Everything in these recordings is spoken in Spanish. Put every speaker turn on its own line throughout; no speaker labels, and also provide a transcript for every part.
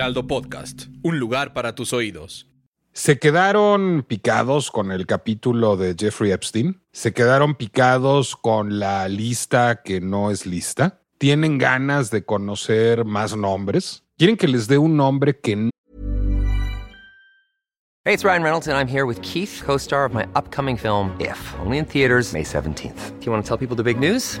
Heraldo Podcast, un lugar para tus oídos.
Se quedaron picados con el capítulo de Jeffrey Epstein. Se quedaron picados con la lista que no es lista. Tienen ganas de conocer más nombres. Quieren que les dé un nombre que no.
Hey, it's Ryan Reynolds, and I'm here with Keith, co star of my upcoming film, If, only in theaters, May 17th. Do you want to tell people the big news?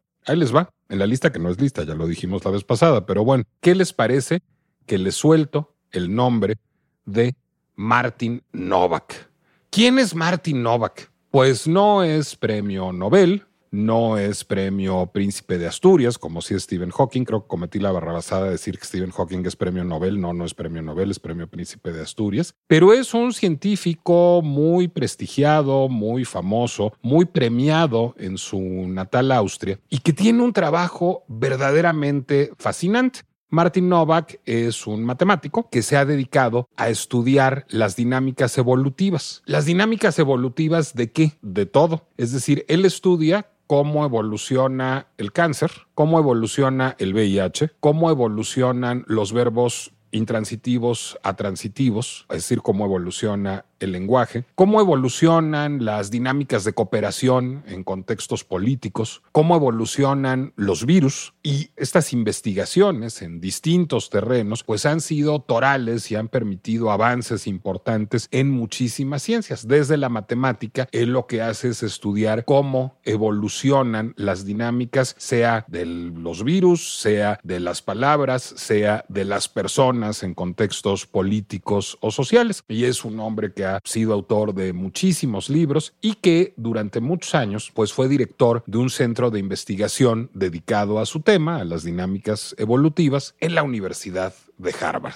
Ahí les va. En la lista que no es lista, ya lo dijimos la vez pasada. Pero bueno, ¿qué les parece que les suelto el nombre de Martin Novak? ¿Quién es Martin Novak? Pues no es premio Nobel, no es premio Príncipe de Asturias, como si es Stephen Hawking. Creo que cometí la barrabasada de decir que Stephen Hawking es premio Nobel. No, no es premio Nobel, es premio Príncipe de Asturias. Pero es un científico muy prestigiado, muy famoso, muy premiado en su natal Austria y que tiene un trabajo verdaderamente fascinante. Martin Novak es un matemático que se ha dedicado a estudiar las dinámicas evolutivas. ¿Las dinámicas evolutivas de qué? De todo. Es decir, él estudia cómo evoluciona el cáncer, cómo evoluciona el VIH, cómo evolucionan los verbos intransitivos a transitivos, es decir, cómo evoluciona el lenguaje, cómo evolucionan las dinámicas de cooperación en contextos políticos, cómo evolucionan los virus y estas investigaciones en distintos terrenos pues han sido torales y han permitido avances importantes en muchísimas ciencias. Desde la matemática, él lo que hace es estudiar cómo evolucionan las dinámicas, sea de los virus, sea de las palabras, sea de las personas en contextos políticos o sociales. Y es un hombre que ha sido autor de muchísimos libros y que durante muchos años pues fue director de un centro de investigación dedicado a su tema, a las dinámicas evolutivas, en la Universidad de Harvard.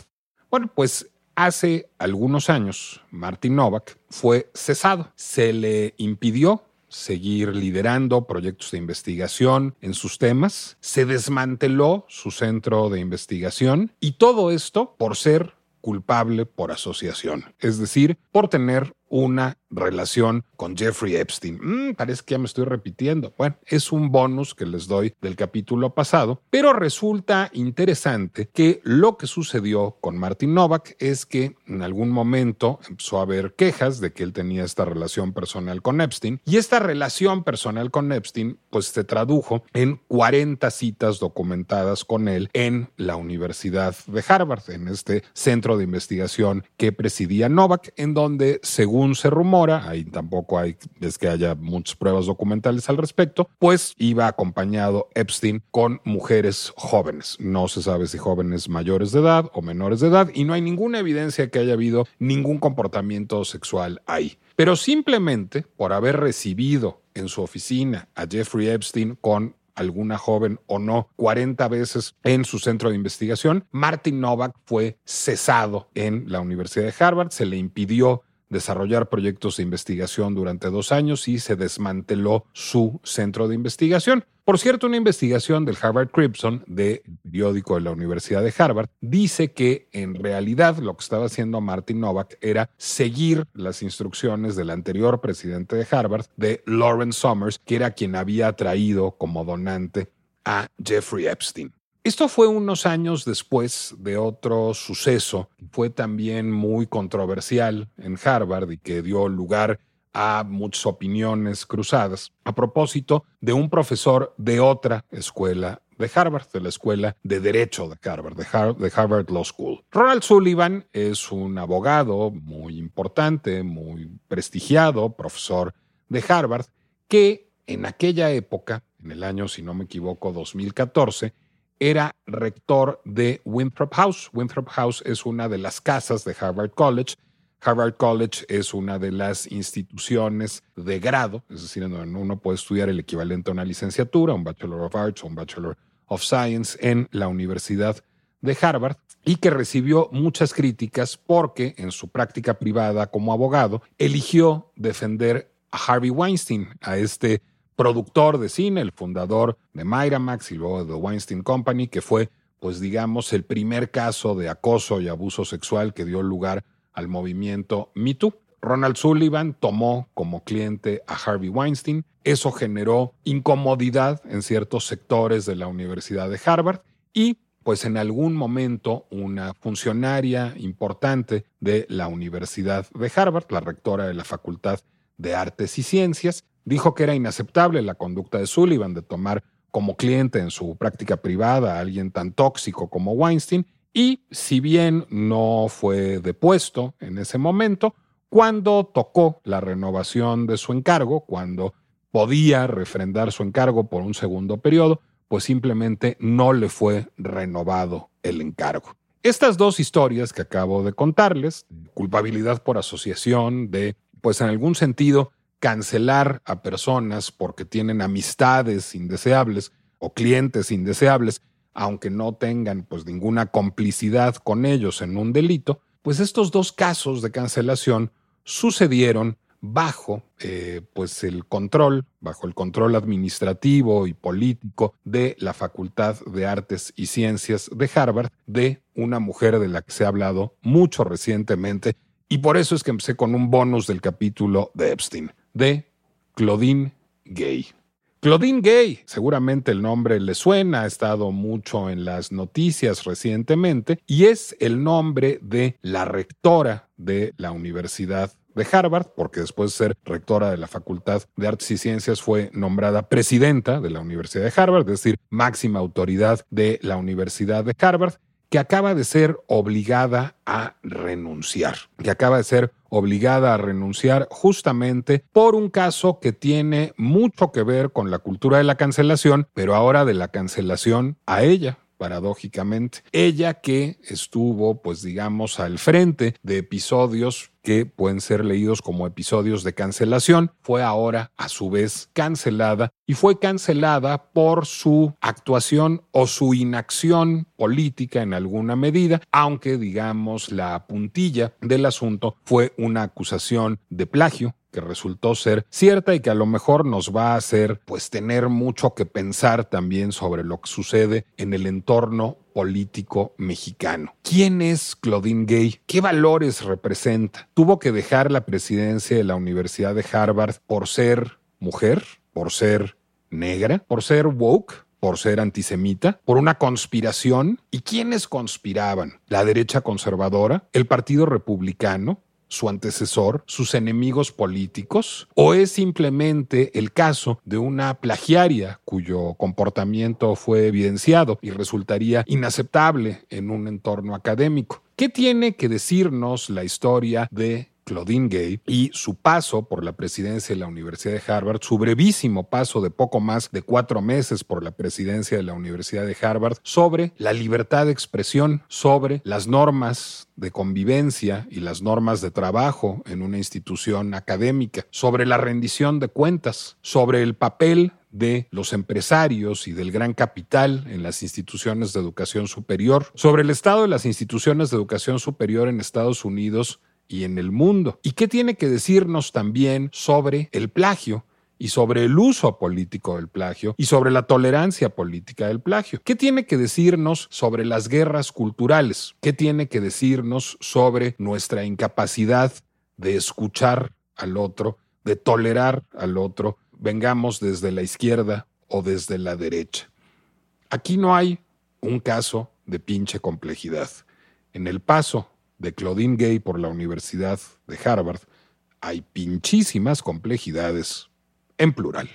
Bueno, pues hace algunos años Martin Novak fue cesado. Se le impidió seguir liderando proyectos de investigación en sus temas, se desmanteló su centro de investigación y todo esto por ser culpable por asociación, es decir, por tener una relación con Jeffrey Epstein. Mm, parece que ya me estoy repitiendo. Bueno, es un bonus que les doy del capítulo pasado, pero resulta interesante que lo que sucedió con Martin Novak es que en algún momento empezó a haber quejas de que él tenía esta relación personal con Epstein y esta relación personal con Epstein pues se tradujo en 40 citas documentadas con él en la Universidad de Harvard, en este centro de investigación que presidía Novak, en donde según se rumora, ahí tampoco hay, es que haya muchas pruebas documentales al respecto, pues iba acompañado Epstein con mujeres jóvenes. No se sabe si jóvenes mayores de edad o menores de edad y no hay ninguna evidencia que haya habido ningún comportamiento sexual ahí. Pero simplemente por haber recibido en su oficina a Jeffrey Epstein con alguna joven o no 40 veces en su centro de investigación, Martin Novak fue cesado en la Universidad de Harvard, se le impidió desarrollar proyectos de investigación durante dos años y se desmanteló su centro de investigación. Por cierto, una investigación del Harvard Crimson, del periódico de la Universidad de Harvard, dice que en realidad lo que estaba haciendo Martin Novak era seguir las instrucciones del anterior presidente de Harvard, de Lawrence Summers, que era quien había traído como donante a Jeffrey Epstein. Esto fue unos años después de otro suceso que fue también muy controversial en Harvard y que dio lugar a muchas opiniones cruzadas a propósito de un profesor de otra escuela de Harvard, de la Escuela de Derecho de Harvard, de, Harvard Law School. Ronald Sullivan es un abogado muy importante, muy prestigiado, profesor de Harvard, que en aquella época, en el año, si no me equivoco, 2014, era rector de Winthrop House. Winthrop House es una de las casas de Harvard College. Harvard College es una de las instituciones de grado, es decir, en donde uno puede estudiar el equivalente a una licenciatura, un Bachelor of Arts o un Bachelor of Science en la Universidad de Harvard. y que recibió muchas críticas porque en su práctica privada como abogado eligió defender a Harvey Weinstein, a este productor de cine, el fundador de Miramax y luego de The Weinstein Company, que fue, pues digamos, el primer caso de acoso y abuso sexual que dio lugar al movimiento Me Too. Ronald Sullivan tomó como cliente a Harvey Weinstein. Eso generó incomodidad en ciertos sectores de la Universidad de Harvard y pues en algún momento una funcionaria importante de la Universidad de Harvard, la rectora de la Facultad de Artes y Ciencias, dijo que era inaceptable la conducta de Sullivan de tomar como cliente en su práctica privada a alguien tan tóxico como Weinstein y si bien no fue depuesto en ese momento, cuando tocó la renovación de su encargo, cuando podía refrendar su encargo por un segundo periodo, pues simplemente no le fue renovado el encargo. Estas dos historias que acabo de contarles, culpabilidad por asociación, de, pues en algún sentido, cancelar a personas porque tienen amistades indeseables o clientes indeseables, aunque no tengan pues ninguna complicidad con ellos en un delito, pues estos dos casos de cancelación sucedieron bajo eh, pues el control, bajo el control administrativo y político de la Facultad de Artes y Ciencias de Harvard, de una mujer de la que se ha hablado mucho recientemente, y por eso es que empecé con un bonus del capítulo de Epstein, de Claudine Gay. Claudine Gay, seguramente el nombre le suena, ha estado mucho en las noticias recientemente, y es el nombre de la rectora de la Universidad de Harvard, porque después de ser rectora de la Facultad de Artes y Ciencias fue nombrada presidenta de la Universidad de Harvard, es decir, máxima autoridad de la Universidad de Harvard, que acaba de ser obligada a renunciar, que acaba de ser obligada a renunciar justamente por un caso que tiene mucho que ver con la cultura de la cancelación, pero ahora de la cancelación a ella, paradójicamente. Ella que estuvo, pues digamos, al frente de episodios que pueden ser leídos como episodios de cancelación, fue ahora a su vez cancelada y fue cancelada por su actuación o su inacción política en alguna medida, aunque digamos la puntilla del asunto fue una acusación de plagio que resultó ser cierta y que a lo mejor nos va a hacer pues tener mucho que pensar también sobre lo que sucede en el entorno político mexicano. ¿Quién es Claudine Gay? ¿Qué valores representa? ¿Tuvo que dejar la presidencia de la Universidad de Harvard por ser mujer? ¿Por ser negra? ¿Por ser woke? por ser antisemita, por una conspiración. ¿Y quiénes conspiraban? La derecha conservadora, el Partido Republicano, su antecesor, sus enemigos políticos, o es simplemente el caso de una plagiaria cuyo comportamiento fue evidenciado y resultaría inaceptable en un entorno académico. ¿Qué tiene que decirnos la historia de Claudine Gay y su paso por la presidencia de la Universidad de Harvard, su brevísimo paso de poco más de cuatro meses por la presidencia de la Universidad de Harvard, sobre la libertad de expresión, sobre las normas de convivencia y las normas de trabajo en una institución académica, sobre la rendición de cuentas, sobre el papel de los empresarios y del gran capital en las instituciones de educación superior, sobre el estado de las instituciones de educación superior en Estados Unidos y en el mundo. ¿Y qué tiene que decirnos también sobre el plagio? y sobre el uso político del plagio y sobre la tolerancia política del plagio. ¿Qué tiene que decirnos sobre las guerras culturales? ¿Qué tiene que decirnos sobre nuestra incapacidad de escuchar al otro, de tolerar al otro, vengamos desde la izquierda o desde la derecha? Aquí no hay un caso de pinche complejidad. En el paso de Claudine Gay por la Universidad de Harvard, hay pinchísimas complejidades en plural.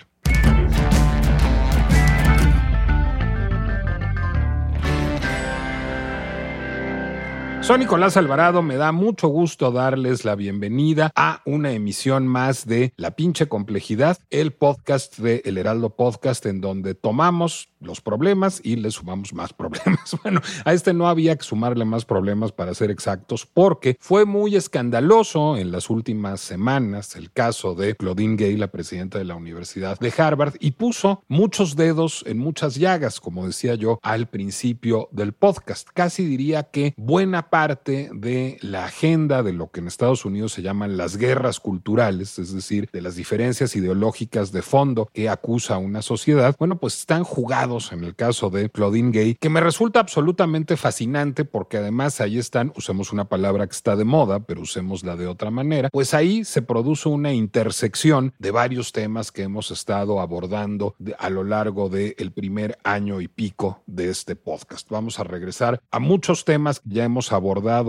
Soy Nicolás Alvarado, me da mucho gusto darles la bienvenida a una emisión más de La pinche complejidad, el podcast de El Heraldo Podcast, en donde tomamos los problemas y le sumamos más problemas. Bueno, a este no había que sumarle más problemas para ser exactos, porque fue muy escandaloso en las últimas semanas el caso de Claudine Gay, la presidenta de la Universidad de Harvard, y puso muchos dedos en muchas llagas, como decía yo al principio del podcast. Casi diría que buena parte de la agenda de lo que en Estados Unidos se llaman las guerras culturales, es decir, de las diferencias ideológicas de fondo que acusa una sociedad, bueno, pues están jugados en el caso de Claudine Gay, que me resulta absolutamente fascinante porque además ahí están, usemos una palabra que está de moda, pero usémosla de otra manera, pues ahí se produce una intersección de varios temas que hemos estado abordando a lo largo del primer año y pico de este podcast. Vamos a regresar a muchos temas que ya hemos abordado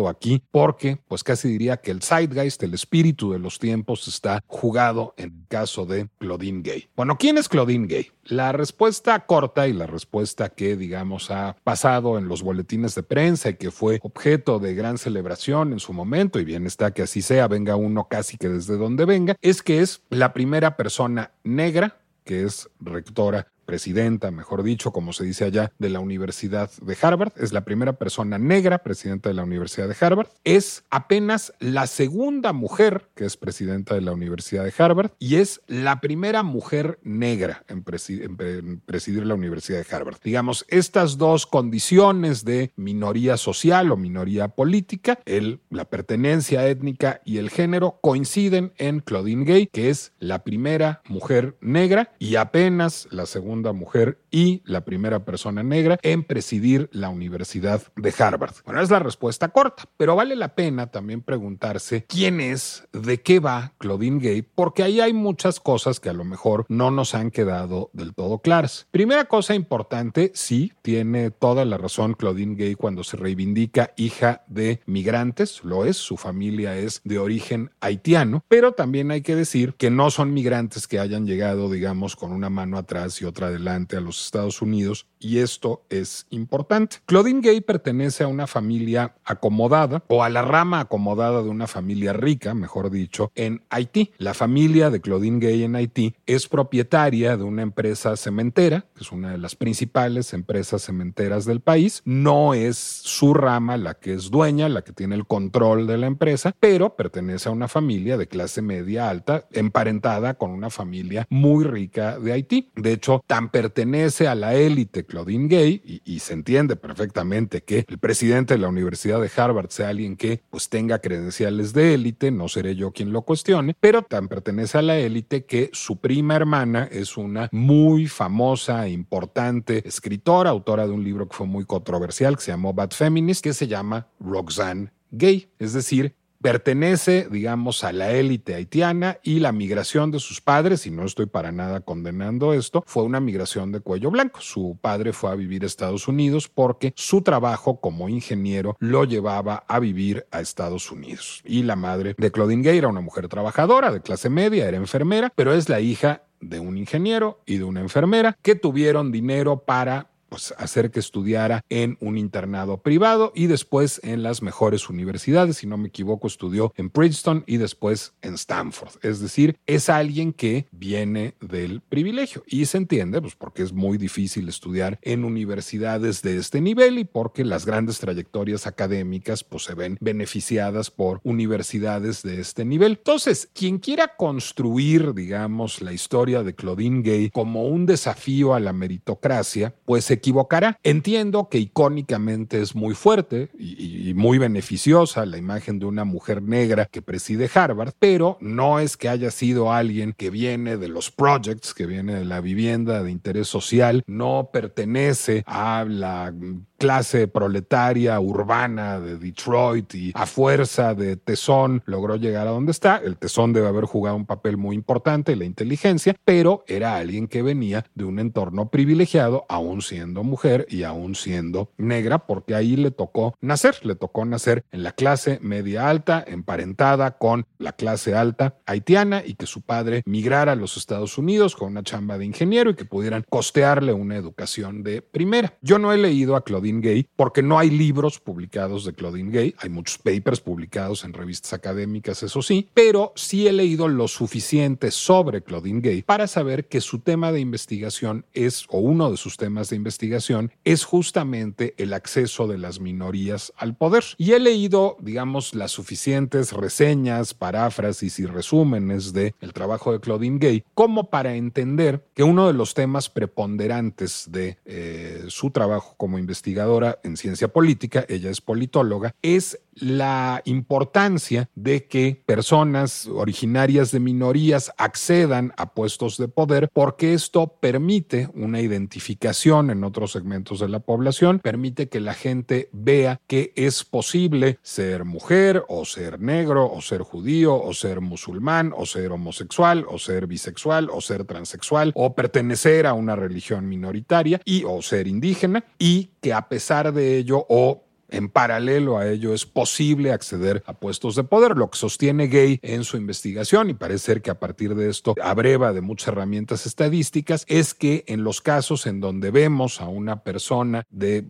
aquí porque, pues casi diría que el zeitgeist, el espíritu de los tiempos está jugado en el caso de Claudine Gay. Bueno, ¿quién es Claudine Gay? La respuesta corta y la respuesta que, digamos, ha pasado en los boletines de prensa y que fue objeto de gran celebración en su momento, y bien está que así sea, venga uno casi que desde donde venga, es que es la primera persona negra que es rectora presidenta, mejor dicho, como se dice allá, de la Universidad de Harvard. Es la primera persona negra presidenta de la Universidad de Harvard. Es apenas la segunda mujer que es presidenta de la Universidad de Harvard y es la primera mujer negra en, presidir la Universidad de Harvard. Digamos, estas dos condiciones de minoría social o minoría política, la pertenencia étnica y el género, coinciden en Claudine Gay, que es la primera mujer negra y apenas la segunda mujer y la primera persona negra en presidir la Universidad de Harvard. Bueno, es la respuesta corta, pero vale la pena también preguntarse quién es, de qué va Claudine Gay, porque ahí hay muchas cosas que a lo mejor no nos han quedado del todo claras. Primera cosa importante, sí, tiene toda la razón Claudine Gay cuando se reivindica hija de migrantes, lo es, su familia es de origen haitiano, pero también hay que decir que no son migrantes que hayan llegado, digamos, con una mano atrás y otra adelante a los Estados Unidos y esto es importante. Claudine Gay pertenece a una familia acomodada o a la rama acomodada de una familia rica, mejor dicho, en Haití. La familia de Claudine Gay en Haití es propietaria de una empresa cementera, que es una de las principales empresas cementeras del país. No es su rama la que es dueña, la que tiene el control de la empresa, pero pertenece a una familia de clase media alta, emparentada con una familia muy rica de Haití. De hecho, tan pertenece a la élite Claudine Gay y, se entiende perfectamente que el presidente de la Universidad de Harvard sea alguien que pues tenga credenciales de élite, no seré yo quien lo cuestione, pero tan pertenece a la élite que su prima hermana es una muy famosa e importante escritora, autora de un libro que fue muy controversial que se llamó Bad Feminist, que se llama Roxanne Gay, es decir, pertenece, digamos, a la élite haitiana y la migración de sus padres, y no estoy para nada condenando esto, fue una migración de cuello blanco. Su padre fue a vivir a Estados Unidos porque su trabajo como ingeniero lo llevaba a vivir a Estados Unidos. Y la madre de Claudine Gay era una mujer trabajadora de clase media, era enfermera, pero es la hija de un ingeniero y de una enfermera que tuvieron dinero para pues, hacer que estudiara en un internado privado y después en las mejores universidades. Si no me equivoco, estudió en Princeton y después en Stanford. Es decir, es alguien que viene del privilegio y se entiende, pues porque es muy difícil estudiar en universidades de este nivel y porque las grandes trayectorias académicas pues se ven beneficiadas por universidades de este nivel. Entonces, quien quiera construir, digamos, la historia de Claudine Gay como un desafío a la meritocracia, pues se equivocará. Entiendo que icónicamente es muy fuerte y, muy beneficiosa la imagen de una mujer negra que preside Harvard, pero no es que haya sido alguien que viene de los projects, que viene de la vivienda de interés social, no pertenece a la clase proletaria urbana de Detroit y a fuerza de tesón logró llegar a donde está. El tesón debe haber jugado un papel muy importante, la inteligencia, pero era alguien que venía de un entorno privilegiado, aún siendo mujer y aún siendo negra, porque ahí le tocó nacer, le tocó nacer en la clase media alta, emparentada con la clase alta haitiana y que su padre migrara a los Estados Unidos con una chamba de ingeniero y que pudieran costearle una educación de primera. Yo no he leído a Claudine Gay, porque no hay libros publicados de Claudine Gay, hay muchos papers publicados en revistas académicas, eso sí, pero sí he leído lo suficiente sobre Claudine Gay para saber que su tema de investigación es, o uno de sus temas de investigación, es justamente el acceso de las minorías al poder. Y he leído, digamos, las suficientes reseñas, paráfrasis y resúmenes de el trabajo de Claudine Gay como para entender que uno de los temas preponderantes de eh, su trabajo como en ciencia política, ella es politóloga, es la importancia de que personas originarias de minorías accedan a puestos de poder porque esto permite una identificación en otros segmentos de la población, permite que la gente vea que es posible ser mujer o ser negro o ser judío o ser musulmán o ser homosexual o ser bisexual o ser transexual o pertenecer a una religión minoritaria y o ser indígena y que a pesar de ello o en paralelo a ello es posible acceder a puestos de poder, lo que sostiene Gay en su investigación y parece ser que a partir de esto abreva de muchas herramientas estadísticas, es que en los casos en donde vemos a una persona de eh,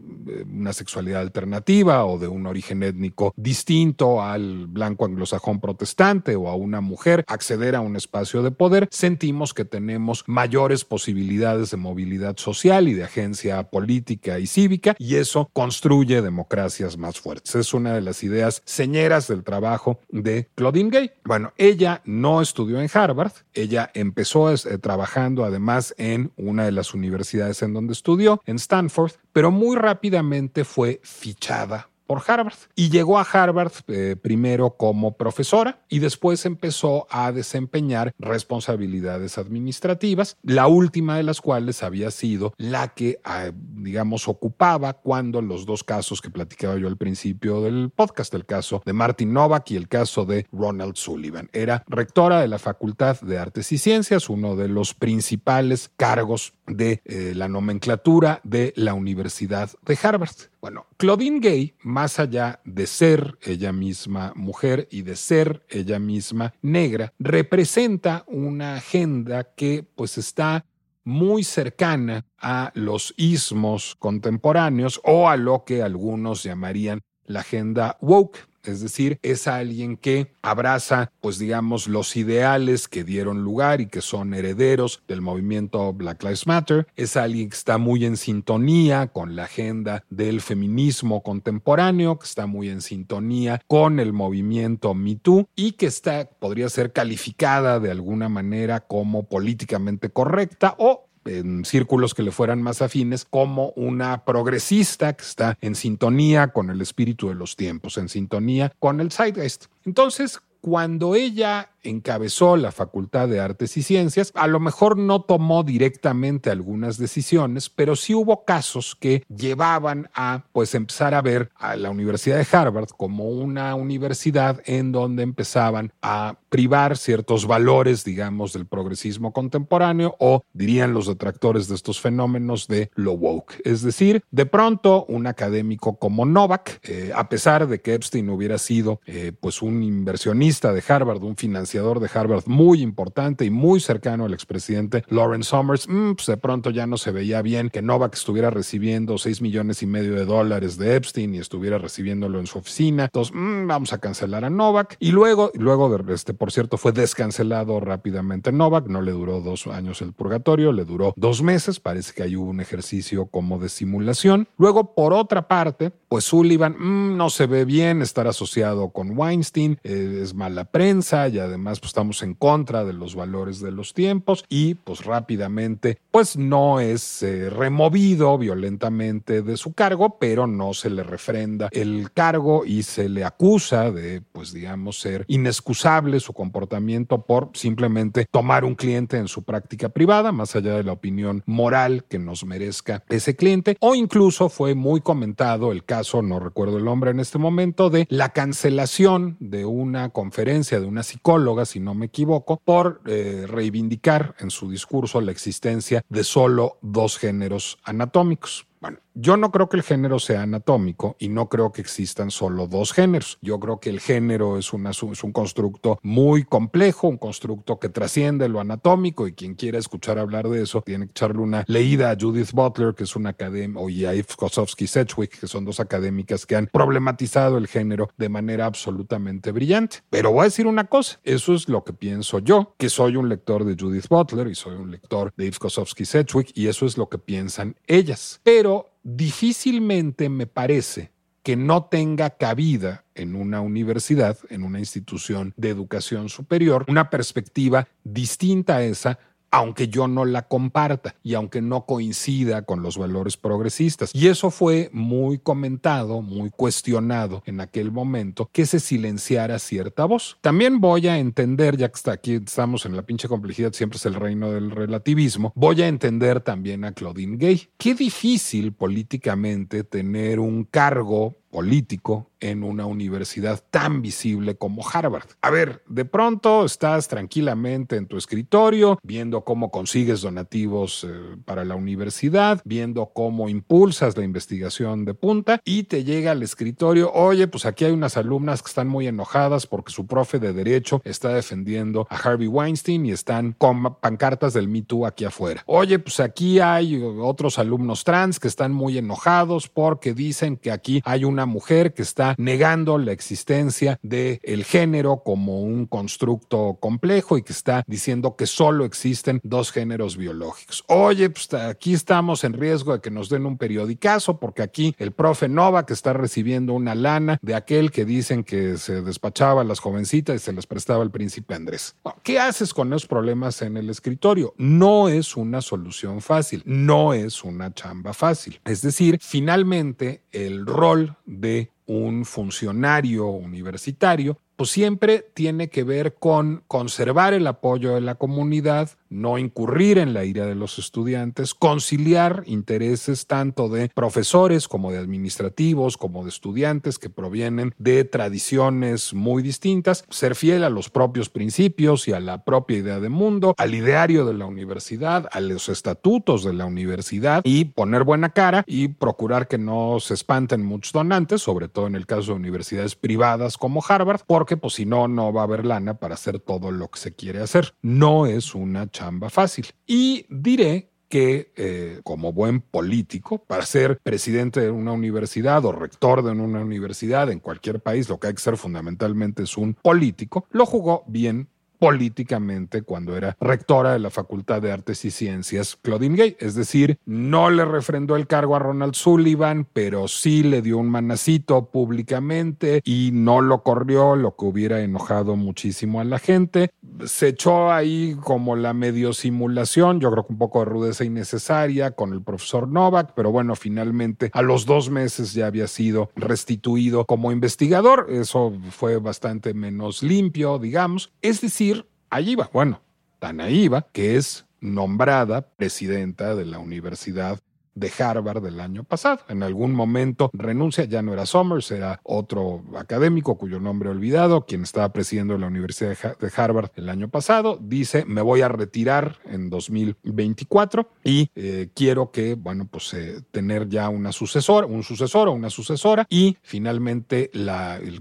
una sexualidad alternativa o de un origen étnico distinto al blanco anglosajón protestante o a una mujer acceder a un espacio de poder, sentimos que tenemos mayores posibilidades de movilidad social y de agencia política y cívica y eso construye democracia más fuertes. Es una de las ideas señeras del trabajo de Claudine Gay. Bueno, ella no estudió en Harvard, ella empezó eh, trabajando además en una de las universidades en donde estudió, en Stanford, pero muy rápidamente fue fichada Harvard. Y llegó a Harvard eh, primero como profesora y después empezó a desempeñar responsabilidades administrativas, la última de las cuales había sido la que, ah, digamos, ocupaba cuando los dos casos que platicaba yo al principio del podcast, el caso de Martin Novak y el caso de Ronald Sullivan. Era rectora de la Facultad de Artes y Ciencias, uno de los principales cargos de eh, la nomenclatura de la Universidad de Harvard. Bueno, Claudine Gay, más allá de ser ella misma mujer y de ser ella misma negra, representa una agenda que pues está muy cercana a los ismos contemporáneos o a lo que algunos llamarían la agenda woke. Es decir, es alguien que abraza, pues digamos, los ideales que dieron lugar y que son herederos del movimiento Black Lives Matter. Es alguien que está muy en sintonía con la agenda del feminismo contemporáneo, que está muy en sintonía con el movimiento Me Too y que está, podría ser calificada de alguna manera como políticamente correcta o en círculos que le fueran más afines, como una progresista que está en sintonía con el espíritu de los tiempos, en sintonía con el zeitgeist. Entonces, cuando ella encabezó la Facultad de Artes y Ciencias, a lo mejor no tomó directamente algunas decisiones, pero sí hubo casos que llevaban a pues empezar a ver a la Universidad de Harvard como una universidad en donde empezaban a privar ciertos valores, digamos, del progresismo contemporáneo o dirían los detractores de estos fenómenos de lo woke. Es decir, de pronto un académico como Novak, eh, a pesar de que Epstein hubiera sido eh, pues un inversionista de Harvard, un financiero de Harvard muy importante y muy cercano al expresidente Lawrence Summers, mm, pues de pronto ya no se veía bien que Novak estuviera recibiendo 6 millones y medio de dólares de Epstein y estuviera recibiéndolo en su oficina. Entonces, mm, vamos a cancelar a Novak. Y luego, luego este, por cierto, fue descancelado rápidamente Novak. No le duró dos años el purgatorio, le duró dos meses. Parece que ahí hubo un ejercicio como de simulación. Luego, por otra parte, pues Sullivan mm, no se ve bien estar asociado con Weinstein, eh, es mala prensa y además además pues, estamos en contra de los valores de los tiempos y pues rápidamente pues no es eh, removido violentamente de su cargo, pero no se le refrenda el cargo y se le acusa de pues digamos ser inexcusable su comportamiento por simplemente tomar un cliente en su práctica privada, más allá de la opinión moral que nos merezca ese cliente, o incluso fue muy comentado el caso, no recuerdo el nombre en este momento, de la cancelación de una conferencia de una psicóloga si no me equivoco, por eh, reivindicar en su discurso la existencia de solo dos géneros anatómicos. Bueno, yo no creo que el género sea anatómico y no creo que existan solo dos géneros. Yo creo que el género es, un constructo muy complejo, un constructo que trasciende lo anatómico y quien quiera escuchar hablar de eso tiene que echarle una leída a Judith Butler, que es una académica, o a Eve Kosowski-Sedgwick, que son dos académicas que han problematizado el género de manera absolutamente brillante. Pero voy a decir una cosa, eso es lo que pienso yo, que soy un lector de Judith Butler y soy un lector de Eve Kosowski-Sedgwick y eso es lo que piensan ellas. Pero difícilmente me parece que no tenga cabida en una universidad, en una institución de educación superior, una perspectiva distinta a esa aunque yo no la comparta y aunque no coincida con los valores progresistas. Y eso fue muy comentado, muy cuestionado en aquel momento, que se silenciara cierta voz. También voy a entender, ya que está aquí estamos en la pinche complejidad, siempre es el reino del relativismo, voy a entender también a Claudine Gay. Qué difícil políticamente tener un cargo político en una universidad tan visible como Harvard. A ver, de pronto estás tranquilamente en tu escritorio viendo cómo consigues donativos eh, para la universidad, viendo cómo impulsas la investigación de punta y te llega al escritorio, oye, pues aquí hay unas alumnas que están muy enojadas porque su profe de derecho está defendiendo a Harvey Weinstein y están con pancartas del Me Too aquí afuera. Oye, pues aquí hay otros alumnos trans que están muy enojados porque dicen que aquí hay una mujer que está negando la existencia del el género como un constructo complejo y que está diciendo que solo existen dos géneros biológicos. Oye, pues aquí estamos en riesgo de que nos den un periodicazo porque aquí el profe Nova que está recibiendo una lana de aquel que dicen que se despachaba a las jovencitas y se les prestaba el príncipe Andrés. ¿Qué haces con esos problemas en el escritorio? No es una solución fácil, no es una chamba fácil. Es decir, finalmente el rol de un funcionario universitario, pues siempre tiene que ver con conservar el apoyo de la comunidad, no incurrir en la ira de los estudiantes, conciliar intereses tanto de profesores como de administrativos, como de estudiantes que provienen de tradiciones muy distintas, ser fiel a los propios principios y a la propia idea de mundo, al ideario de la universidad, a los estatutos de la universidad y poner buena cara y procurar que no se espanten muchos donantes, sobre todo en el caso de universidades privadas como Harvard, porque pues si no, no va a haber lana para hacer todo lo que se quiere hacer. No es una chamba fácil. Y diré que eh, como buen político, para ser presidente de una universidad o rector de una universidad en cualquier país, lo que hay que ser fundamentalmente es un político, lo jugó bien políticamente cuando era rectora de la Facultad de Artes y Ciencias Claudine Gay. Es decir, no le refrendó el cargo a Ronald Sullivan, pero sí le dio un manacito públicamente y no lo corrió, lo que hubiera enojado muchísimo a la gente. Se echó ahí como la medio simulación, yo creo que un poco de rudeza innecesaria con el profesor Novak, pero bueno, finalmente a los dos meses ya había sido restituido como investigador. Eso fue bastante menos limpio, digamos. Es decir, allí va, bueno, tan va, que es nombrada presidenta de la Universidad de Harvard del año pasado. En algún momento renuncia, ya no era Summers, era otro académico cuyo nombre he olvidado, quien estaba presidiendo la Universidad de Harvard el año pasado, dice, me voy a retirar en 2024 y eh, quiero que, bueno, pues eh, tener ya una sucesora, un sucesor o una sucesora y finalmente el,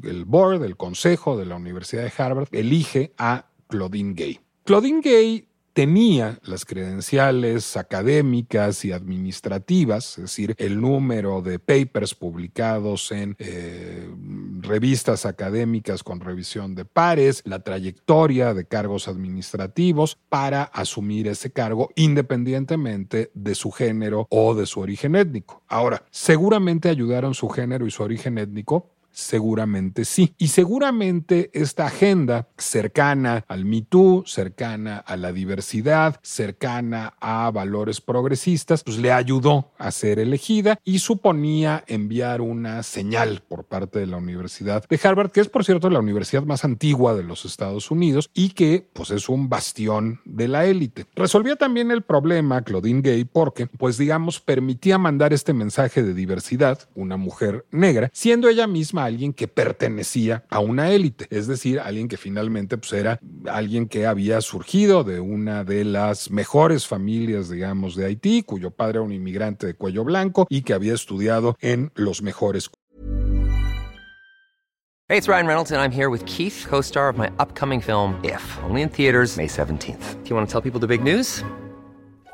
el board, el consejo de la Universidad de Harvard elige a Claudine Gay. Claudine Gay tenía las credenciales académicas y administrativas, es decir, el número de papers publicados en eh, revistas académicas con revisión de pares, la trayectoria de cargos administrativos para asumir ese cargo independientemente de su género o de su origen étnico. Ahora, seguramente ayudaron su género y su origen étnico Seguramente sí. Y seguramente esta agenda cercana al Me cercana a la diversidad, cercana a valores progresistas, pues le ayudó a ser elegida y suponía enviar una señal por parte de la Universidad de Harvard, que es por cierto la universidad más antigua de los Estados Unidos y que pues es un bastión de la élite. Resolvía también el problema Claudine Gay porque pues digamos permitía mandar este mensaje de diversidad, una mujer negra, siendo ella misma alguien que pertenecía a una élite, es decir, alguien que finalmente pues, era alguien que había surgido de una de las mejores familias, digamos, de Haití, cuyo padre era un inmigrante de cuello blanco y que había estudiado en los mejores.
Hey, it's Ryan Reynolds, and I'm here with Keith, co star of my upcoming film, If, only in theaters, May 17th. Do you want to tell people the big news?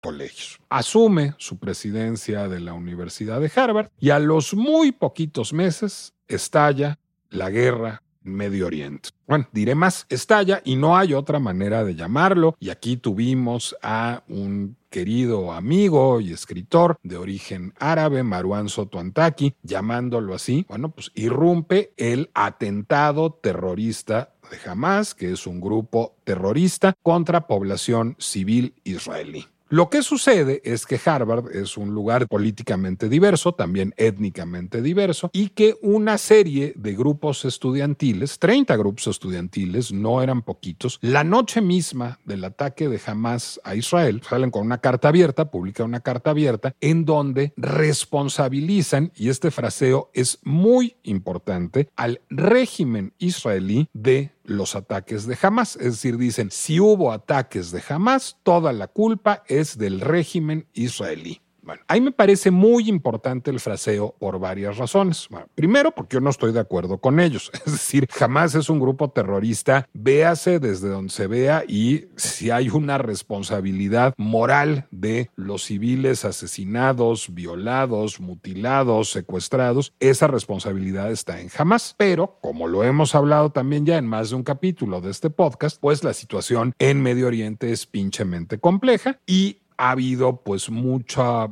Colegios. Asume su presidencia de la Universidad de Harvard y a los muy poquitos meses estalla la guerra en Medio Oriente. Bueno, diré más, estalla y no hay otra manera de llamarlo. Y aquí tuvimos a un querido amigo y escritor de origen árabe, Marwan Sotoantaki, llamándolo así. Bueno, pues irrumpe el atentado terrorista de Hamas, que es un grupo terrorista contra población civil israelí. Lo que sucede es que Harvard es un lugar políticamente diverso, también étnicamente diverso, y que una serie de grupos estudiantiles, 30 grupos estudiantiles, no eran poquitos, la noche misma del ataque de Hamas a Israel, salen con una carta abierta, publican una carta abierta, en donde responsabilizan, y este fraseo es muy importante, al régimen israelí de los ataques de Hamas. Es decir, dicen, si hubo ataques de Hamas, toda la culpa es del régimen israelí. Ahí me parece muy importante el fraseo por varias razones. primero, porque yo no estoy de acuerdo con ellos. Es decir, jamás es un grupo terrorista, véase desde donde se vea y si hay una responsabilidad moral de los civiles asesinados, violados, mutilados, secuestrados, esa responsabilidad está en jamás. Pero, como lo hemos hablado también ya en más de un capítulo de este podcast, pues la situación en Medio Oriente es pinchemente compleja y ha habido pues mucha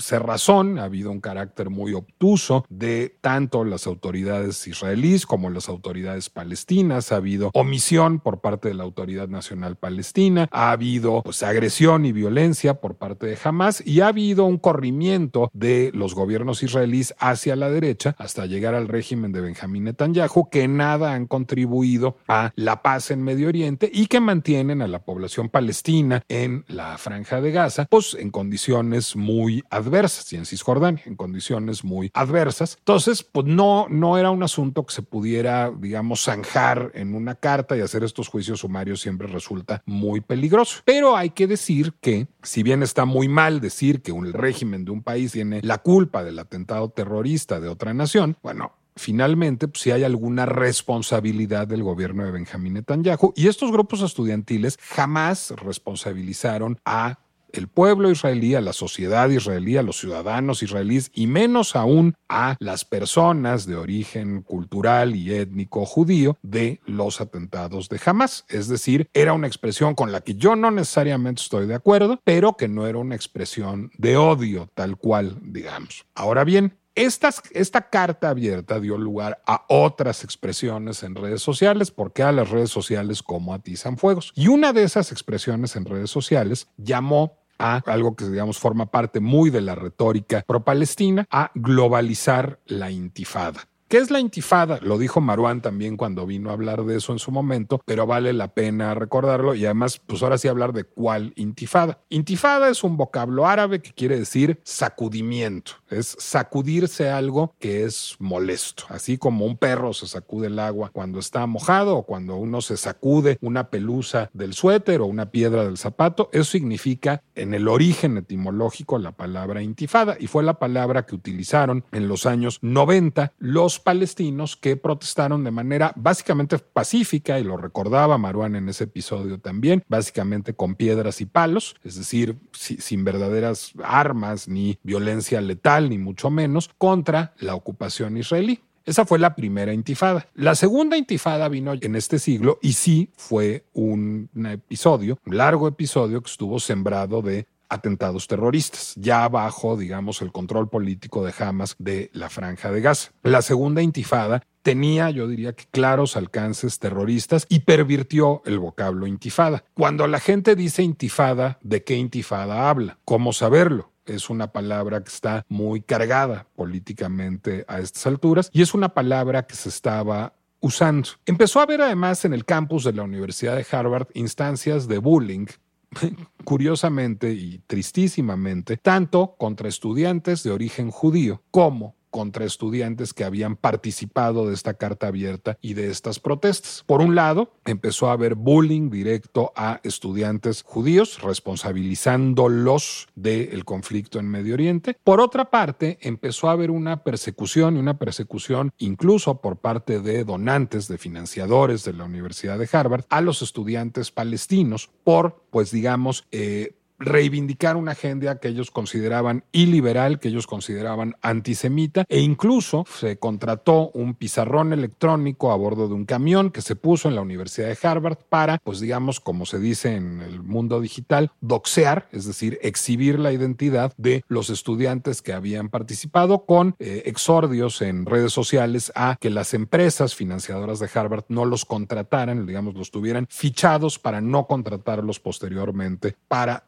cerrazón, ha habido un carácter muy obtuso de tanto las autoridades israelíes como las autoridades palestinas, ha habido omisión por parte de la Autoridad Nacional Palestina, ha habido pues agresión y violencia por parte de Hamas y ha habido un corrimiento de los gobiernos israelíes hacia la derecha hasta llegar al régimen de Benjamín Netanyahu que nada han contribuido a la paz en Medio Oriente y que mantienen a la población palestina en la franja de Gaza, pues en condiciones muy adversas, y en Cisjordania, en condiciones muy adversas. Entonces, pues no, no era un asunto que se pudiera, digamos, zanjar en una carta y hacer estos juicios sumarios siempre resulta muy peligroso. Pero hay que decir que, si bien está muy mal decir que el régimen de un país tiene la culpa del atentado terrorista de otra nación, bueno, finalmente, pues, si hay alguna responsabilidad del gobierno de Benjamín Netanyahu. Y estos grupos estudiantiles jamás responsabilizaron a el pueblo israelí, a la sociedad israelí, a los ciudadanos israelíes y menos aún a las personas de origen cultural y étnico judío de los atentados de Hamas. Es decir, era una expresión con la que yo no necesariamente estoy de acuerdo, pero que no era una expresión de odio tal cual, digamos. Ahora bien, esta carta abierta dio lugar a otras expresiones en redes sociales, porque a las redes sociales como atizan fuegos. Y una de esas expresiones en redes sociales llamó a algo que digamos forma parte muy de la retórica pro-palestina, a globalizar la intifada. ¿Qué es la intifada? Lo dijo Marwan también cuando vino a hablar de eso en su momento, pero vale la pena recordarlo y además, pues ahora sí hablar de cuál intifada. Intifada es un vocablo árabe que quiere decir sacudimiento, es sacudirse algo que es molesto, así como un perro se sacude el agua cuando está mojado o cuando uno se sacude una pelusa del suéter o una piedra del zapato, eso significa en el origen etimológico la palabra intifada y fue la palabra que utilizaron en los años 90 los palestinos que protestaron de manera básicamente pacífica, y lo recordaba Maruán en ese episodio también, básicamente con piedras y palos, es decir, sin verdaderas armas, ni violencia letal, ni mucho menos, contra la ocupación israelí. Esa fue la primera intifada. La segunda intifada vino en este siglo y sí fue un episodio, un largo episodio que estuvo sembrado de atentados terroristas, ya bajo, digamos, el control político de Hamas de la franja de Gaza. La segunda intifada tenía, yo diría que claros alcances terroristas y pervirtió el vocablo intifada. Cuando la gente dice intifada, ¿de qué intifada habla? ¿Cómo saberlo? es una palabra que está muy cargada políticamente a estas alturas y es una palabra que se estaba usando. Empezó a haber además en el campus de la Universidad de Harvard instancias de bullying curiosamente y tristísimamente, tanto contra estudiantes de origen judío como contra estudiantes que habían participado de esta carta abierta y de estas protestas. Por un lado, empezó a haber bullying directo a estudiantes judíos, responsabilizándolos del conflicto en Medio Oriente. Por otra parte, empezó a haber una persecución y una persecución incluso por parte de donantes, de financiadores de la Universidad de Harvard, a los estudiantes palestinos por, pues digamos, eh, reivindicar una agenda que ellos consideraban iliberal, que ellos consideraban antisemita, e incluso se contrató un pizarrón electrónico a bordo de un camión que se puso en la Universidad de Harvard para, pues digamos, como se dice en el mundo digital, doxear, es decir, exhibir la identidad de los estudiantes que habían participado con eh, exordios en redes sociales a que las empresas financiadoras de Harvard no los contrataran, digamos, los tuvieran fichados para no contratarlos posteriormente para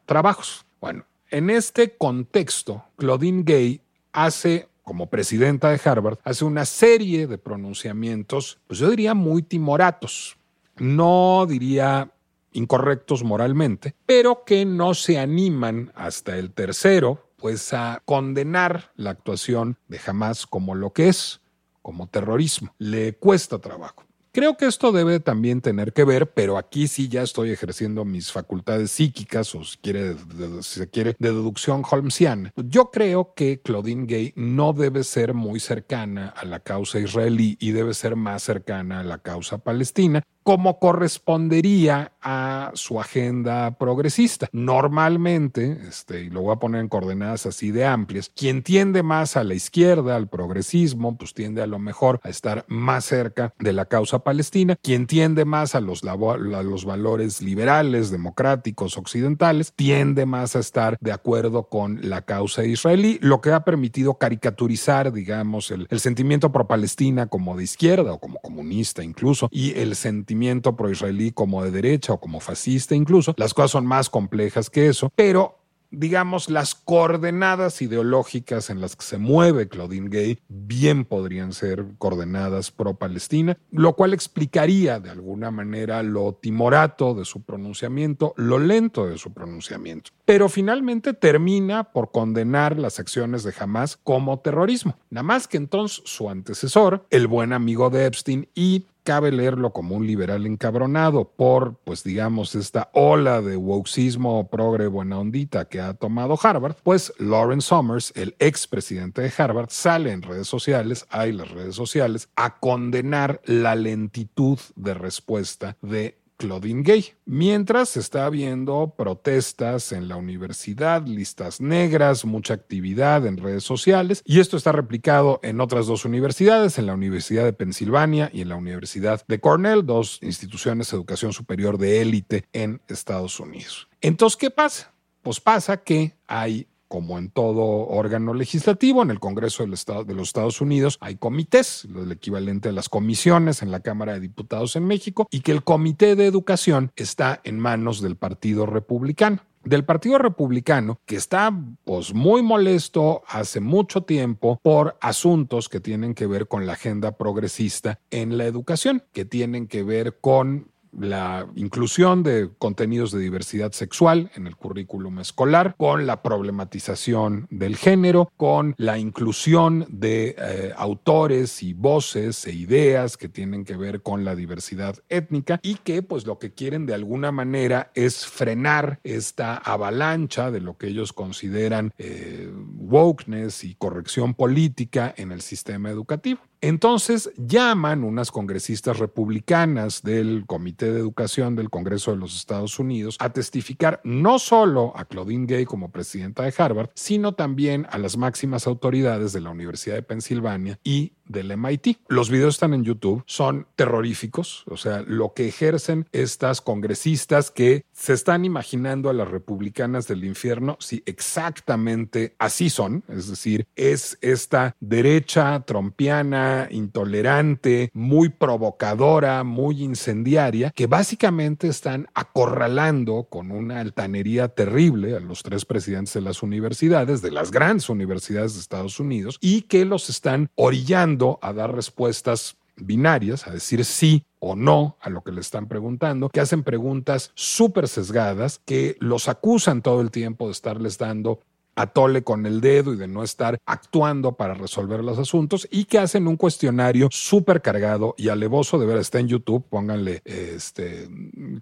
Bueno, en este contexto, Claudine Gay hace como presidenta de Harvard, hace una serie de pronunciamientos, pues yo diría muy timoratos, no diría incorrectos moralmente, pero que no se animan hasta el tercero, pues a condenar la actuación de Hamas como lo que es, como terrorismo. Le cuesta trabajo. Creo que esto debe también tener que ver, pero aquí sí ya estoy ejerciendo mis facultades psíquicas o si, quiere, si se quiere de deducción holmesiana. Yo creo que Claudine Gay no debe ser muy cercana a la causa israelí y debe ser más cercana a la causa palestina como correspondería a su agenda progresista. Normalmente, este, y lo voy a poner en coordenadas así de amplias, quien tiende más a la izquierda, al progresismo, pues tiende a lo mejor a estar más cerca de la causa palestina. Quien tiende más a los, a los valores liberales, democráticos, occidentales, tiende más a estar de acuerdo con la causa israelí, lo que ha permitido caricaturizar, digamos, el, el sentimiento pro-palestina como de izquierda o como comunista incluso, y el sentimiento pro-israelí como de derecha o como fascista incluso. Las cosas son más complejas que eso, pero digamos, las coordenadas ideológicas en las que se mueve Claudine Gay bien podrían ser coordenadas pro-Palestina, lo cual explicaría de alguna manera lo timorato de su pronunciamiento, lo lento de su pronunciamiento. Pero finalmente termina por condenar las acciones de Hamas como terrorismo. Nada más que entonces su antecesor, el buen amigo de Epstein y cabe leerlo como un liberal encabronado por, pues digamos, esta ola de wokeismo progre buena ondita que ha tomado Harvard, pues Lawrence Summers, el ex presidente de Harvard, sale en redes sociales, hay las redes sociales, a condenar la lentitud de respuesta de Claudine Gay. Mientras está habiendo protestas en la universidad, listas negras, mucha actividad en redes sociales, y esto está replicado en otras dos universidades, en la Universidad de Pensilvania y en la Universidad de Cornell, dos instituciones de educación superior de élite en Estados Unidos. Entonces, ¿qué pasa? Pues pasa que hay como en todo órgano legislativo, en el Congreso del Estado, de los Estados Unidos hay comités, el equivalente a las comisiones en la Cámara de Diputados en México, y que el Comité de Educación está en manos del Partido Republicano. Del Partido Republicano, que está pues, muy molesto hace mucho tiempo por asuntos que tienen que ver con la agenda progresista en la educación, que tienen que ver con la inclusión de contenidos de diversidad sexual en el currículum escolar, con la problematización del género, con la inclusión de eh, autores y voces e ideas que tienen que ver con la diversidad étnica y que pues lo que quieren de alguna manera es frenar esta avalancha de lo que ellos consideran eh, wokeness y corrección política en el sistema educativo. Entonces llaman unas congresistas republicanas del Comité de Educación del Congreso de los Estados Unidos a testificar no solo a Claudine Gay como presidenta de Harvard, sino también a las máximas autoridades de la Universidad de Pensilvania y del MIT. Los videos están en YouTube, son terroríficos, o sea, lo que ejercen estas congresistas que se están imaginando a las republicanas del infierno, si exactamente así son, es decir, es esta derecha trompiana intolerante, muy provocadora, muy incendiaria, que básicamente están acorralando con una altanería terrible a los tres presidentes de las universidades, de las grandes universidades de Estados Unidos, y que los están orillando a dar respuestas binarias, a decir sí o no a lo que le están preguntando, que hacen preguntas súper sesgadas, que los acusan todo el tiempo de estarles dando atole con el dedo y de no estar actuando para resolver los asuntos y que hacen un cuestionario súper cargado y alevoso, de ver, está en YouTube, pónganle este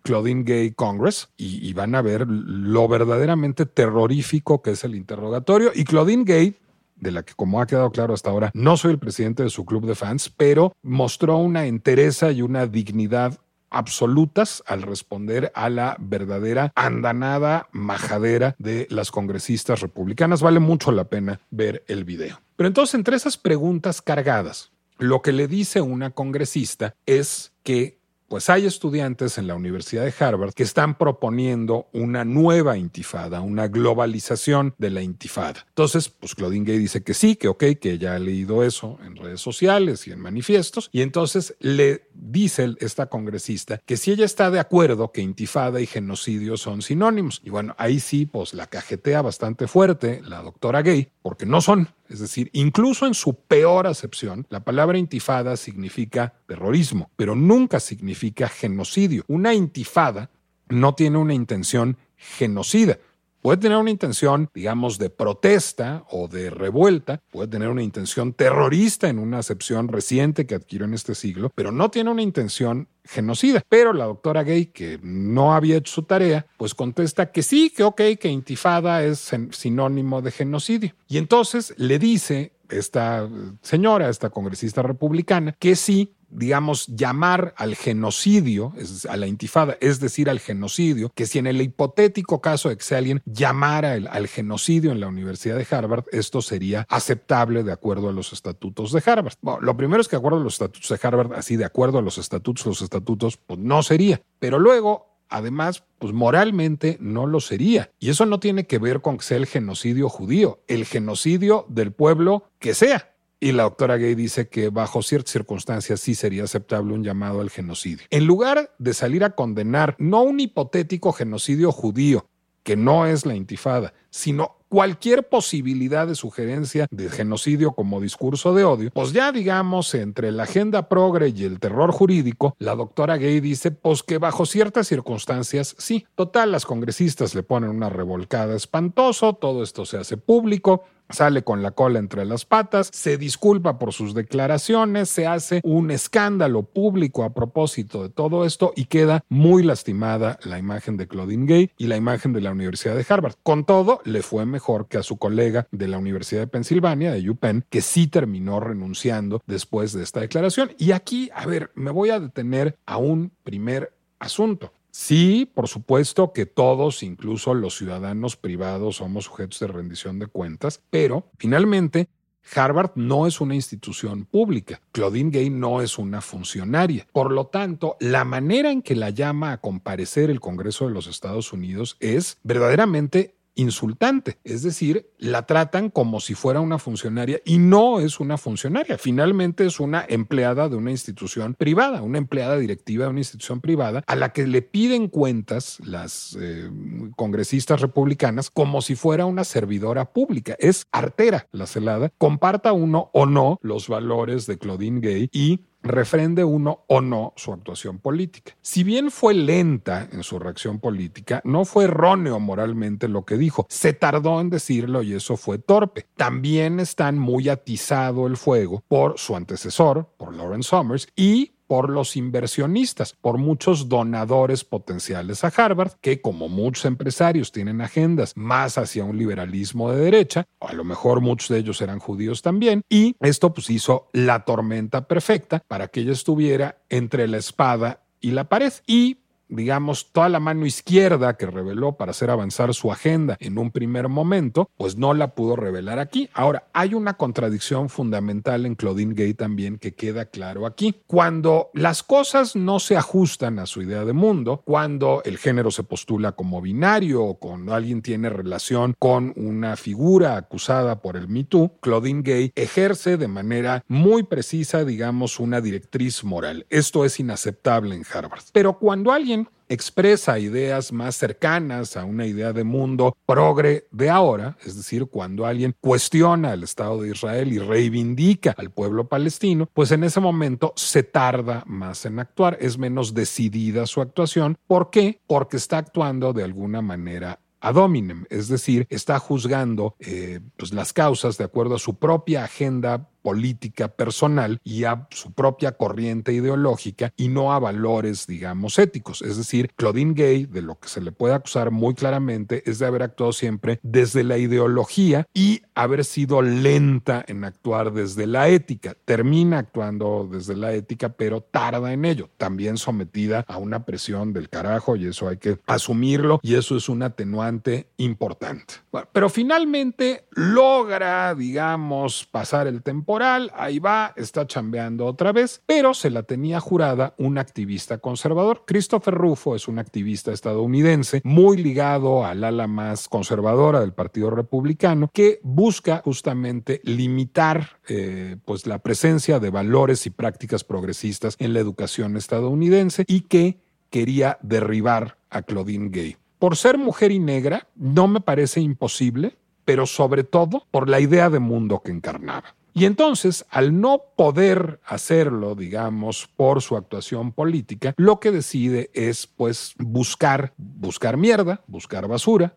Claudine Gay Congress y, y van a ver lo verdaderamente terrorífico que es el interrogatorio. Y Claudine Gay de la que, como ha quedado claro hasta ahora, no soy el presidente de su club de fans, pero mostró una entereza y una dignidad absolutas al responder a la verdadera andanada majadera de las congresistas republicanas. Vale mucho la pena ver el video. Pero entonces, entre esas preguntas cargadas, lo que le dice una congresista es que pues hay estudiantes en la Universidad de Harvard que están proponiendo una nueva intifada, una globalización de la intifada. Entonces, pues Claudine Gay dice que sí, que ok, que ya ha leído eso en redes sociales y en manifiestos, y entonces le dice esta congresista que si ella está de acuerdo que intifada y genocidio son sinónimos. Y bueno, ahí sí, pues la cajetea bastante fuerte la doctora Gay, porque no son. Es decir, incluso en su peor acepción, la palabra intifada significa terrorismo, pero nunca significa genocidio. Una intifada no tiene una intención genocida. Puede tener una intención, digamos, de protesta o de revuelta, puede tener una intención terrorista en una acepción reciente que adquirió en este siglo, pero no tiene una intención genocida. Pero la doctora Gay, que no había hecho su tarea, pues contesta que sí, que ok, que intifada es sinónimo de genocidio. Y entonces le dice esta señora, esta congresista republicana, que sí digamos, llamar al genocidio, a la intifada, es decir, al genocidio, que si en el hipotético caso de que sea alguien llamara al genocidio en la Universidad de Harvard, esto sería aceptable de acuerdo a los estatutos de Harvard. Bueno, lo primero es que de acuerdo a los estatutos de Harvard, así de acuerdo a los estatutos, los estatutos, pues no sería. Pero luego además, pues moralmente no lo sería. Y eso no tiene que ver con que sea el genocidio judío, el genocidio del pueblo que sea. Y la doctora Gay dice que bajo ciertas circunstancias sí sería aceptable un llamado al genocidio. En lugar de salir a condenar no un hipotético genocidio judío, que no es la intifada, sino cualquier posibilidad de sugerencia de genocidio como discurso de odio, pues ya digamos entre la agenda progre y el terror jurídico, la doctora Gay dice pues que bajo ciertas circunstancias sí. Total, las congresistas le ponen una revolcada espantoso, todo esto se hace público, sale con la cola entre las patas, se disculpa por sus declaraciones, se hace un escándalo público a propósito de todo esto y queda muy lastimada la imagen de Claudine Gay y la imagen de la Universidad de Harvard. Con todo, le fue mejor que a su colega de la Universidad de Pensilvania, de UPenn, que sí terminó renunciando después de esta declaración. Y aquí, a ver, me voy a detener a un primer asunto. Sí, por supuesto que todos, incluso los ciudadanos privados, somos sujetos de rendición de cuentas, pero finalmente Harvard no es una institución pública. Claudine Gay no es una funcionaria. Por lo tanto, la manera en que la llama a comparecer el Congreso de los Estados Unidos es verdaderamente insultante, es decir, la tratan como si fuera una funcionaria y no es una funcionaria, finalmente es una empleada de una institución privada, una empleada directiva de una institución privada a la que le piden cuentas las eh, congresistas republicanas como si fuera una servidora pública. Es artera la celada, comparta uno o no los valores de Claudine Gay y refrende uno o no su actuación política. Si bien fue lenta en su reacción política, no fue erróneo moralmente lo que dijo. Se tardó en decirlo y eso fue torpe. También están muy atizado el fuego por su antecesor, por Lawrence Summers, y por los inversionistas, por muchos donadores potenciales a Harvard, que como muchos empresarios tienen agendas más hacia un liberalismo de derecha, o a lo mejor muchos de ellos eran judíos también, y esto pues hizo la tormenta perfecta para que ella estuviera entre la espada y la pared. Y digamos, toda la mano izquierda que reveló para hacer avanzar su agenda en un primer momento, pues no la pudo revelar aquí. Ahora, hay una contradicción fundamental en Claudine Gay también que queda claro aquí. Cuando las cosas no se ajustan a su idea de mundo, cuando el género se postula como binario o cuando alguien tiene relación con una figura acusada por el Me Too, Claudine Gay ejerce de manera muy precisa, digamos, una directriz moral. Esto es inaceptable en Harvard. Pero cuando alguien expresa ideas más cercanas a una idea de mundo progre de ahora, es decir, cuando alguien cuestiona el Estado de Israel y reivindica al pueblo palestino, pues en ese momento se tarda más en actuar, es menos decidida su actuación. ¿Por qué? Porque está actuando de alguna manera ad hominem, es decir, está juzgando eh, pues las causas de acuerdo a su propia agenda política personal y a su propia corriente ideológica y no a valores, digamos, éticos. Es decir, Claudine Gay, de lo que se le puede acusar muy claramente, es de haber actuado siempre desde la ideología y haber sido lenta en actuar desde la ética. Termina actuando desde la ética, pero tarda en ello. También sometida a una presión del carajo y eso hay que asumirlo y eso es un atenuante importante. pero finalmente logra, digamos, pasar el tiempo ahí va, está chambeando otra vez, pero se la tenía jurada un activista conservador. Christopher Rufo es un activista estadounidense muy ligado al ala más conservadora del Partido Republicano que busca justamente limitar eh, pues la presencia de valores y prácticas progresistas en la educación estadounidense y que quería derribar a Claudine Gay. Por ser mujer y negra, no me parece imposible, pero sobre todo por la idea de mundo que encarnaba. Y entonces, al no poder hacerlo, digamos, por su actuación política, lo que decide es, pues, buscar, buscar mierda, buscar basura,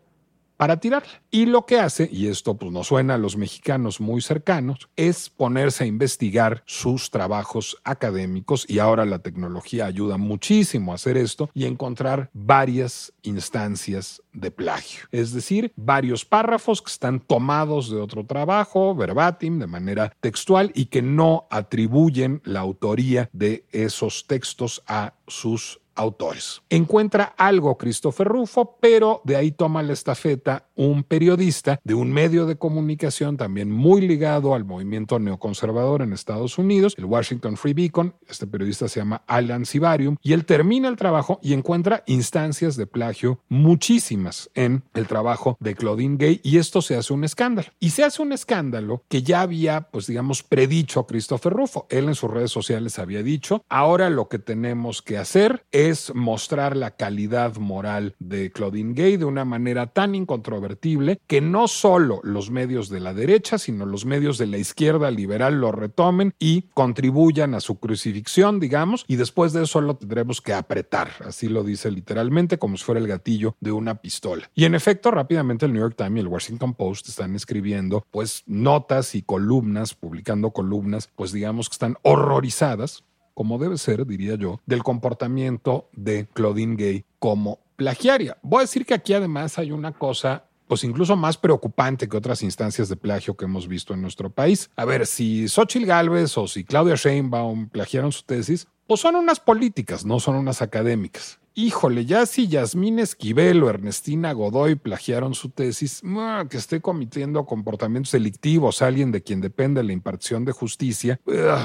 para tirarla. Y lo que hace, y esto pues nos suena a los mexicanos muy cercanos, es ponerse a investigar sus trabajos académicos y ahora la tecnología ayuda muchísimo a hacer esto y encontrar varias instancias de plagio. Es decir, varios párrafos que están tomados de otro trabajo, verbatim, de manera textual y que no atribuyen la autoría de esos textos a sus autores. Encuentra algo Christopher Rufo, pero de ahí toma la estafeta un periodista de un medio de comunicación también muy ligado al movimiento neoconservador en Estados Unidos, el Washington Free Beacon. Este periodista se llama Alan Sibarium y él termina el trabajo y encuentra instancias de plagio muchísimas en el trabajo de Claudine Gay y esto se hace un escándalo. Y se hace un escándalo que ya había, pues digamos, predicho Christopher Rufo. Él en sus redes sociales había dicho, ahora lo que tenemos que hacer es es mostrar la calidad moral de Claudine Gay de una manera tan incontrovertible que no solo los medios de la derecha, sino los medios de la izquierda liberal lo retomen y contribuyan a su crucifixión, digamos, y después de eso lo tendremos que apretar, así lo dice literalmente, como si fuera el gatillo de una pistola. Y en efecto, rápidamente el New York Times y el Washington Post están escribiendo pues notas y columnas, publicando columnas, pues digamos que están horrorizadas como debe ser, diría yo, del comportamiento de Claudine Gay como plagiaria. Voy a decir que aquí además hay una cosa pues incluso más preocupante que otras instancias de plagio que hemos visto en nuestro país. A ver, si Xochitl Galvez o si Claudia Sheinbaum plagiaron su tesis, pues son unas políticas, no son unas académicas. Híjole, ya si Yasmín Esquivel o Ernestina Godoy plagiaron su tesis, que esté cometiendo comportamientos delictivos alguien de quien depende la impartición de justicia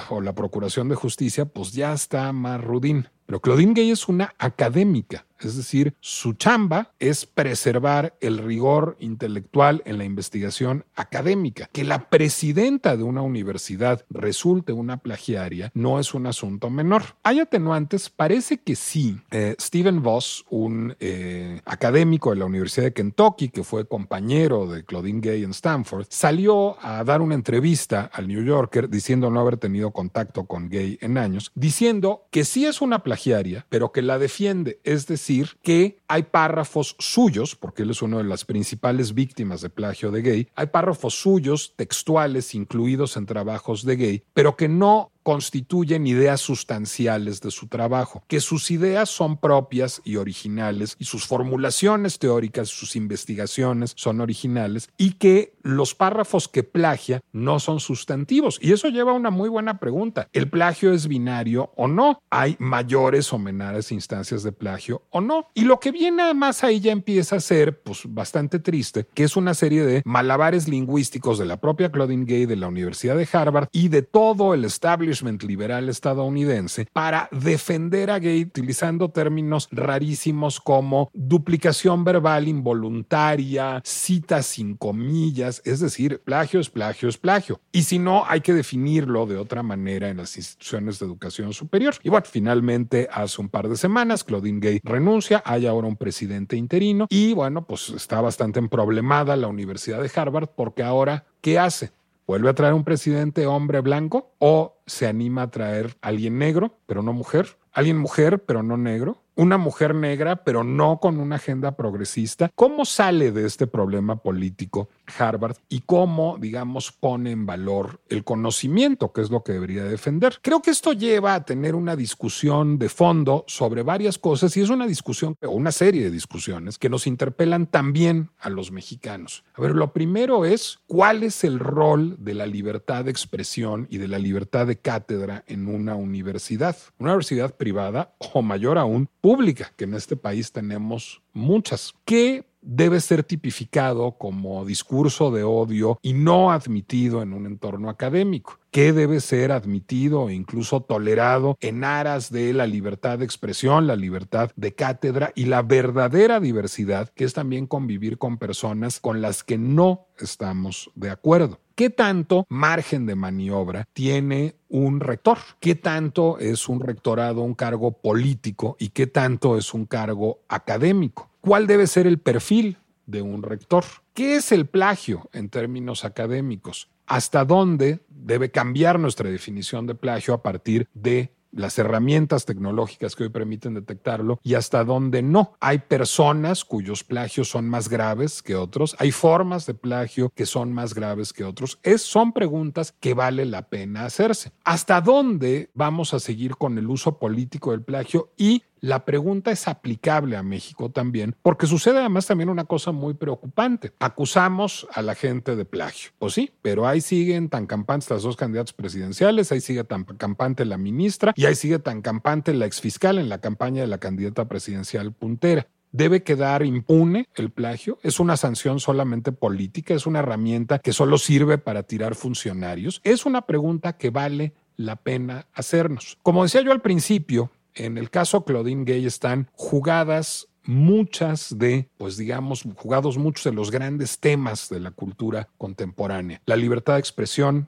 o la procuración de justicia, pues ya está más rudín. Pero Claudine Gay es una académica, es decir, su chamba es preservar el rigor intelectual en la investigación académica. Que la presidenta de una universidad resulte una plagiaria no es un asunto menor. ¿Hay atenuantes? Parece que sí. Eh, Stephen Voss, un eh, académico de la Universidad de Kentucky que fue compañero de Claudine Gay en Stanford, salió a dar una entrevista al New Yorker diciendo no haber tenido contacto con Gay en años, diciendo que sí es una plagiaria, pero que la defiende, es decir, que hay párrafos suyos, porque él es una de las principales víctimas de plagio de Gay, hay párrafos suyos textuales incluidos en trabajos de Gay, pero que no constituyen ideas sustanciales de su trabajo, que sus ideas son propias y originales y sus formulaciones teóricas, sus investigaciones son originales y que los párrafos que plagia no son sustantivos. Y eso lleva a una muy buena pregunta. ¿El plagio es binario o no? ¿Hay mayores o menores instancias de plagio o no? Y lo que viene además ahí ya empieza a ser pues bastante triste, que es una serie de malabares lingüísticos de la propia Claudine Gay de la Universidad de Harvard y de todo el establishment liberal estadounidense para defender a Gay utilizando términos rarísimos como duplicación verbal involuntaria, citas sin comillas, es decir, plagio es plagio es plagio. Y si no, hay que definirlo de otra manera en las instituciones de educación superior. Y bueno, finalmente hace un par de semanas Claudine Gay renuncia, hay ahora un presidente interino y bueno, pues está bastante problemada la Universidad de Harvard porque ahora, ¿qué hace? ¿Vuelve a traer un presidente hombre blanco o se anima a traer alguien negro, pero no mujer? ¿Alguien mujer, pero no negro? Una mujer negra, pero no con una agenda progresista. ¿Cómo sale de este problema político Harvard y cómo, digamos, pone en valor el conocimiento, que es lo que debería defender? Creo que esto lleva a tener una discusión de fondo sobre varias cosas y es una discusión o una serie de discusiones que nos interpelan también a los mexicanos. A ver, lo primero es cuál es el rol de la libertad de expresión y de la libertad de cátedra en una universidad, una universidad privada o mayor aún pública, que en este país tenemos muchas, que debe ser tipificado como discurso de odio y no admitido en un entorno académico que debe ser admitido e incluso tolerado en aras de la libertad de expresión, la libertad de cátedra y la verdadera diversidad, que es también convivir con personas con las que no estamos de acuerdo. ¿Qué tanto margen de maniobra tiene un rector? ¿Qué tanto es un rectorado un cargo político y qué tanto es un cargo académico? ¿Cuál debe ser el perfil de un rector? ¿Qué es el plagio en términos académicos? ¿Hasta dónde debe cambiar nuestra definición de plagio a partir de las herramientas tecnológicas que hoy permiten detectarlo y hasta dónde no. Hay personas cuyos plagios son más graves que otros, hay formas de plagio que son más graves que otros. Son preguntas que vale la pena hacerse. ¿Hasta dónde vamos a seguir con el uso político del plagio y la pregunta es aplicable a México también, porque sucede además también una cosa muy preocupante. Acusamos a la gente de plagio. Pues sí, pero ahí siguen tan campantes las dos candidatos presidenciales, ahí sigue tan campante la ministra y ahí sigue tan campante la exfiscal en la campaña de la candidata presidencial puntera. ¿Debe quedar impune el plagio? ¿Es una sanción solamente política? ¿Es una herramienta que solo sirve para tirar funcionarios? Es una pregunta que vale la pena hacernos. Como decía yo al principio, en el caso Claudine Gay están jugadas muchas de, pues digamos, jugados muchos de los grandes temas de la cultura contemporánea. La libertad de expresión,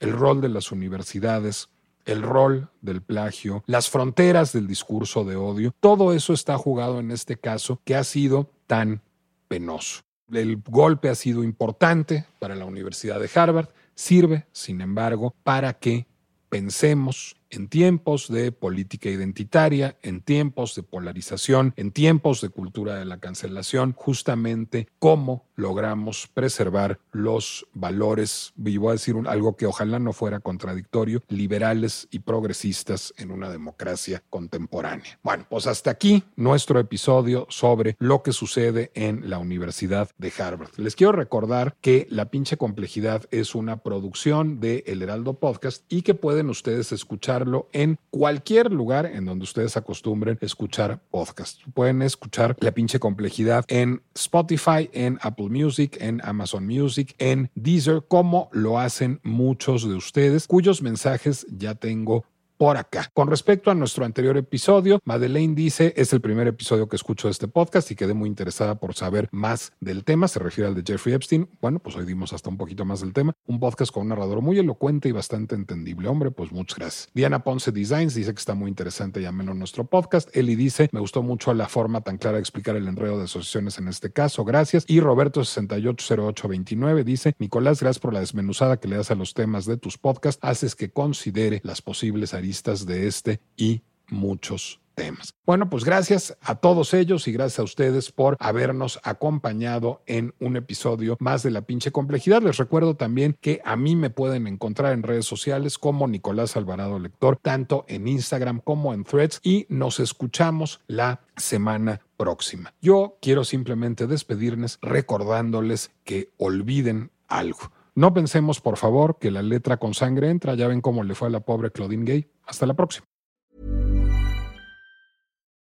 el rol de las universidades, el rol del plagio, las fronteras del discurso de odio, todo eso está jugado en este caso que ha sido tan penoso. El golpe ha sido importante para la Universidad de Harvard, sirve, sin embargo, para que pensemos en tiempos de política identitaria, en tiempos de polarización, en tiempos de cultura de la cancelación, justamente cómo logramos preservar los valores, y voy a decir algo que ojalá no fuera contradictorio, liberales y progresistas en una democracia contemporánea. Bueno, pues hasta aquí nuestro episodio sobre lo que sucede en la Universidad de Harvard. Les quiero recordar que La pinche complejidad es una producción de El Heraldo Podcast y que pueden ustedes escuchar en cualquier lugar en donde ustedes acostumbren escuchar podcast. Pueden escuchar la pinche complejidad en Spotify, en Apple Music, en Amazon Music, en Deezer, como lo hacen muchos de ustedes, cuyos mensajes ya tengo por acá. Con respecto a nuestro anterior episodio, Madeleine dice, es el primer episodio que escucho de este podcast y quedé muy interesada por saber más del tema, se refiere al de Jeffrey Epstein. Bueno, pues hoy dimos hasta un poquito más del tema. Un podcast con un narrador muy elocuente y bastante entendible. Hombre, pues muchas gracias. Diana Ponce Designs dice que está muy interesante y ameno nuestro podcast. Eli dice, me gustó mucho la forma tan clara de explicar el enredo de asociaciones en este caso. Gracias. Y Roberto 680829 dice, Nicolás, gracias por la desmenuzada que le das a los temas de tus podcasts. Haces que considere las posibles de este y muchos temas. Bueno, pues gracias a todos ellos y gracias a ustedes por habernos acompañado en un episodio más de La pinche complejidad. Les recuerdo también que a mí me pueden encontrar en redes sociales como Nicolás Alvarado Lector, tanto en Instagram como en Threads y nos escuchamos la semana próxima. Yo quiero simplemente despedirles recordándoles que olviden algo. No pensemos, por favor, que la letra con sangre entra. Ya ven cómo le fue a la pobre Claudine Gay. Hasta la próxima.